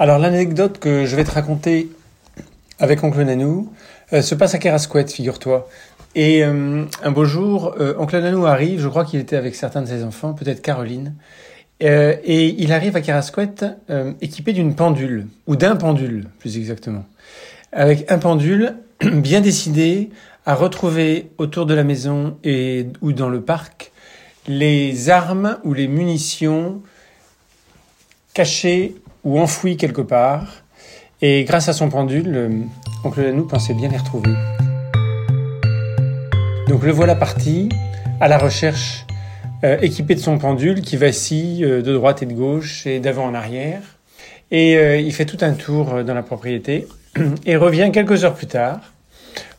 Alors l'anecdote que je vais te raconter avec Oncle Nanou euh, se passe à Kerasquette, figure-toi. Et euh, un beau jour, euh, Oncle Nanou arrive, je crois qu'il était avec certains de ses enfants, peut-être Caroline, et il arrive à Kerasquette équipé d'une pendule, ou d'un pendule plus exactement, avec un pendule bien décidé à retrouver autour de la maison et ou dans le parc les armes ou les munitions cachées ou enfoui quelque part. Et grâce à son pendule, euh, oncle Lanou pensait bien les retrouver. Donc le voilà parti à la recherche, euh, équipé de son pendule qui vacille euh, de droite et de gauche et d'avant en arrière. Et il fait tout un tour dans la propriété et revient quelques heures plus tard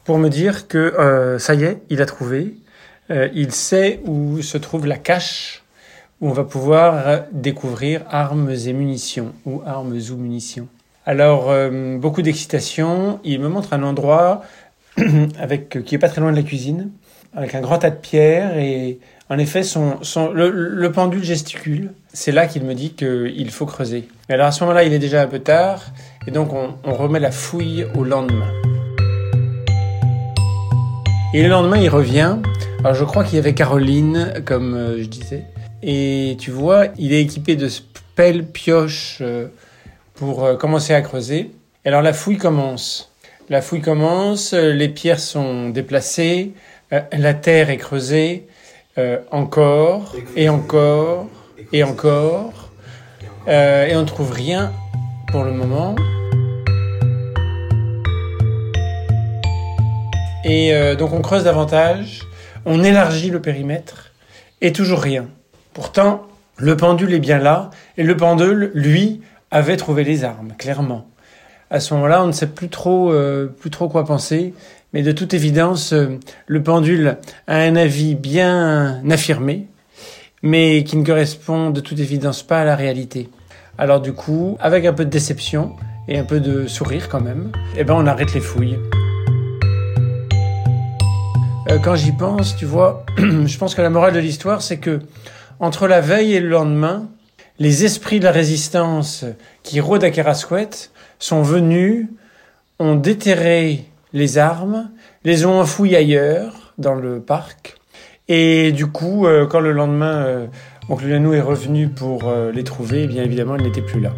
pour me dire que ça y est, il a trouvé. il sait où se trouve la cache où on va pouvoir découvrir armes et munitions, ou armes ou munitions. Alors, euh, beaucoup d'excitation. Il me montre un endroit avec, qui est pas très loin de la cuisine, avec un grand tas de pierres et en effet, son, son, le, pendule gesticule. C'est là qu'il me dit qu'il faut creuser. Mais alors à ce moment-là, il est déjà un peu tard, et donc on, remet la fouille au lendemain. Et le lendemain, il revient. Alors je crois qu'il y avait Caroline, comme euh, je disais. Et tu vois, il est équipé de pelle, pioche euh, pour euh, commencer à creuser. Et alors la fouille commence. La fouille commence, euh, les pierres sont déplacées, la terre est creusée, encore, et encore, et encore, et on ne trouve rien pour le moment. Et donc on creuse davantage, on élargit le périmètre, et toujours rien. Pourtant, le pendule est bien là, et le pendule, lui, avait trouvé les armes, clairement. À ce moment-là, on ne sait plus trop, euh, quoi penser, mais de toute évidence, euh, le pendule a un avis bien affirmé, mais qui ne correspond de toute évidence pas à la réalité. Alors du coup, avec un peu de déception et un peu de sourire quand même, eh ben on arrête les fouilles. Euh, quand j'y pense, tu vois, je pense que la morale de l'histoire, c'est que entre la veille et le lendemain, les esprits de la résistance qui rôdent à Kerasquette sont venus, ont déterré les armes, les ont enfouies ailleurs, dans le parc. Et du coup, euh, quand le lendemain, euh, Oncle Lanou est revenu pour euh, les trouver, bien évidemment, il n'était plus là.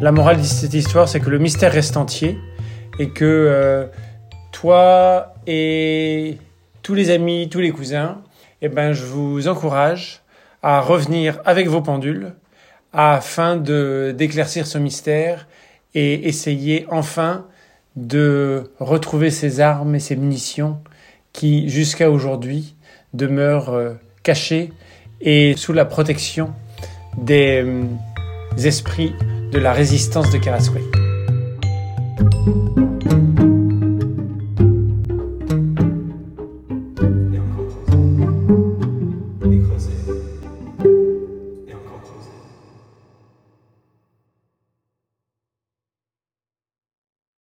La morale de cette histoire, c'est que le mystère reste entier et que toi et tous les amis, tous les cousins, eh ben, je vous encourage à revenir avec vos pendules afin de d'éclaircir ce mystère et essayer enfin de retrouver ces armes et ces munitions qui, jusqu'à aujourd'hui, demeurent euh, cachées et sous la protection des euh, esprits de la résistance de Karasway.